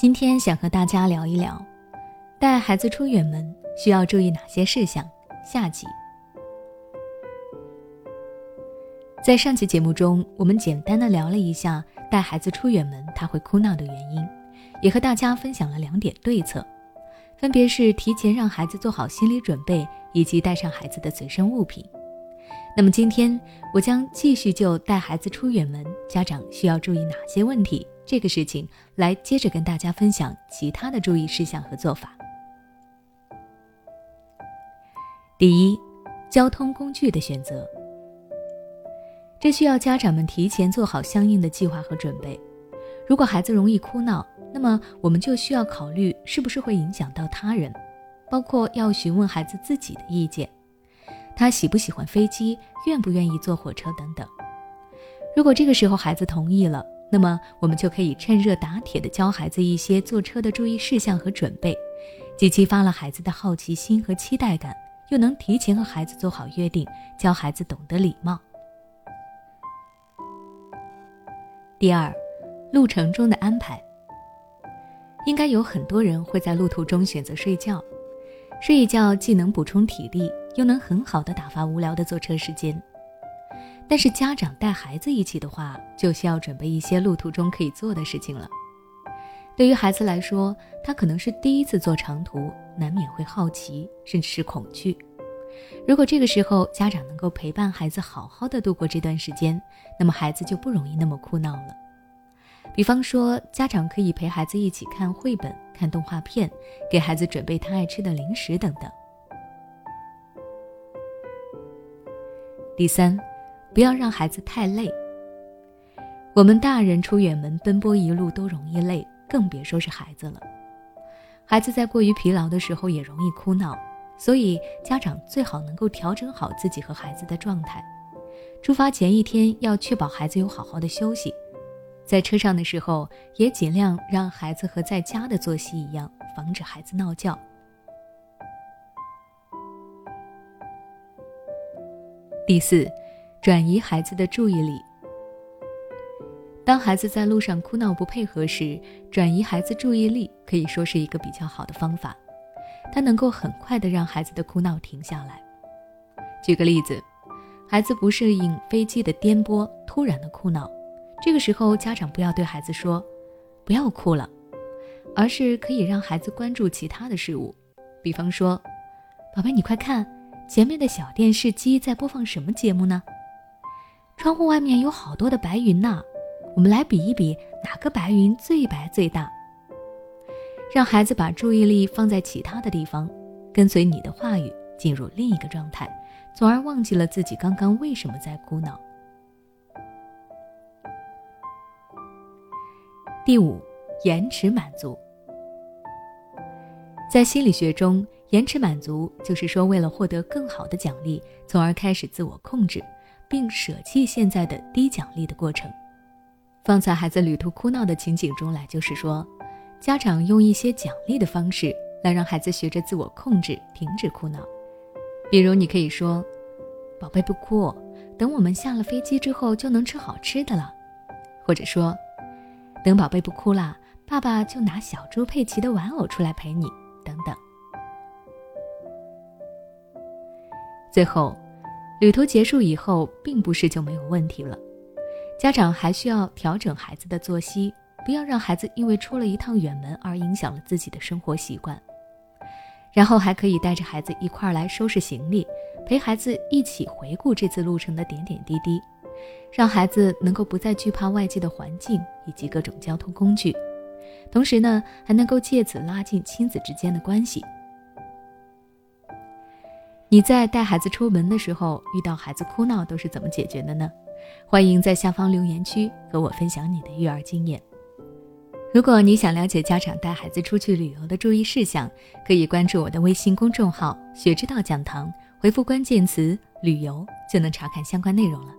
今天想和大家聊一聊，带孩子出远门需要注意哪些事项。下集。在上期节目中，我们简单的聊了一下带孩子出远门他会哭闹的原因，也和大家分享了两点对策，分别是提前让孩子做好心理准备，以及带上孩子的随身物品。那么今天我将继续就带孩子出远门，家长需要注意哪些问题这个事情来接着跟大家分享其他的注意事项和做法。第一，交通工具的选择，这需要家长们提前做好相应的计划和准备。如果孩子容易哭闹，那么我们就需要考虑是不是会影响到他人，包括要询问孩子自己的意见。他喜不喜欢飞机，愿不愿意坐火车等等。如果这个时候孩子同意了，那么我们就可以趁热打铁地教孩子一些坐车的注意事项和准备，既激发了孩子的好奇心和期待感，又能提前和孩子做好约定，教孩子懂得礼貌。第二，路程中的安排，应该有很多人会在路途中选择睡觉，睡一觉既能补充体力。又能很好的打发无聊的坐车时间，但是家长带孩子一起的话，就需要准备一些路途中可以做的事情了。对于孩子来说，他可能是第一次坐长途，难免会好奇，甚至是恐惧。如果这个时候家长能够陪伴孩子好好的度过这段时间，那么孩子就不容易那么哭闹了。比方说，家长可以陪孩子一起看绘本、看动画片，给孩子准备他爱吃的零食等等。第三，不要让孩子太累。我们大人出远门奔波一路都容易累，更别说是孩子了。孩子在过于疲劳的时候也容易哭闹，所以家长最好能够调整好自己和孩子的状态。出发前一天要确保孩子有好好的休息，在车上的时候也尽量让孩子和在家的作息一样，防止孩子闹觉。第四，转移孩子的注意力。当孩子在路上哭闹不配合时，转移孩子注意力可以说是一个比较好的方法，它能够很快的让孩子的哭闹停下来。举个例子，孩子不适应飞机的颠簸，突然的哭闹，这个时候家长不要对孩子说“不要哭了”，而是可以让孩子关注其他的事物，比方说：“宝贝，你快看。”前面的小电视机在播放什么节目呢？窗户外面有好多的白云呢，我们来比一比哪个白云最白最大。让孩子把注意力放在其他的地方，跟随你的话语进入另一个状态，从而忘记了自己刚刚为什么在哭闹。第五，延迟满足，在心理学中。延迟满足就是说，为了获得更好的奖励，从而开始自我控制，并舍弃现在的低奖励的过程。放在孩子旅途哭闹的情景中来，就是说，家长用一些奖励的方式来让孩子学着自我控制，停止哭闹。比如，你可以说：“宝贝，不哭，等我们下了飞机之后就能吃好吃的了。”或者说：“等宝贝不哭了，爸爸就拿小猪佩奇的玩偶出来陪你。”等等。最后，旅途结束以后，并不是就没有问题了。家长还需要调整孩子的作息，不要让孩子因为出了一趟远门而影响了自己的生活习惯。然后还可以带着孩子一块儿来收拾行李，陪孩子一起回顾这次路程的点点滴滴，让孩子能够不再惧怕外界的环境以及各种交通工具。同时呢，还能够借此拉近亲子之间的关系。你在带孩子出门的时候，遇到孩子哭闹都是怎么解决的呢？欢迎在下方留言区和我分享你的育儿经验。如果你想了解家长带孩子出去旅游的注意事项，可以关注我的微信公众号“学之道讲堂”，回复关键词“旅游”就能查看相关内容了。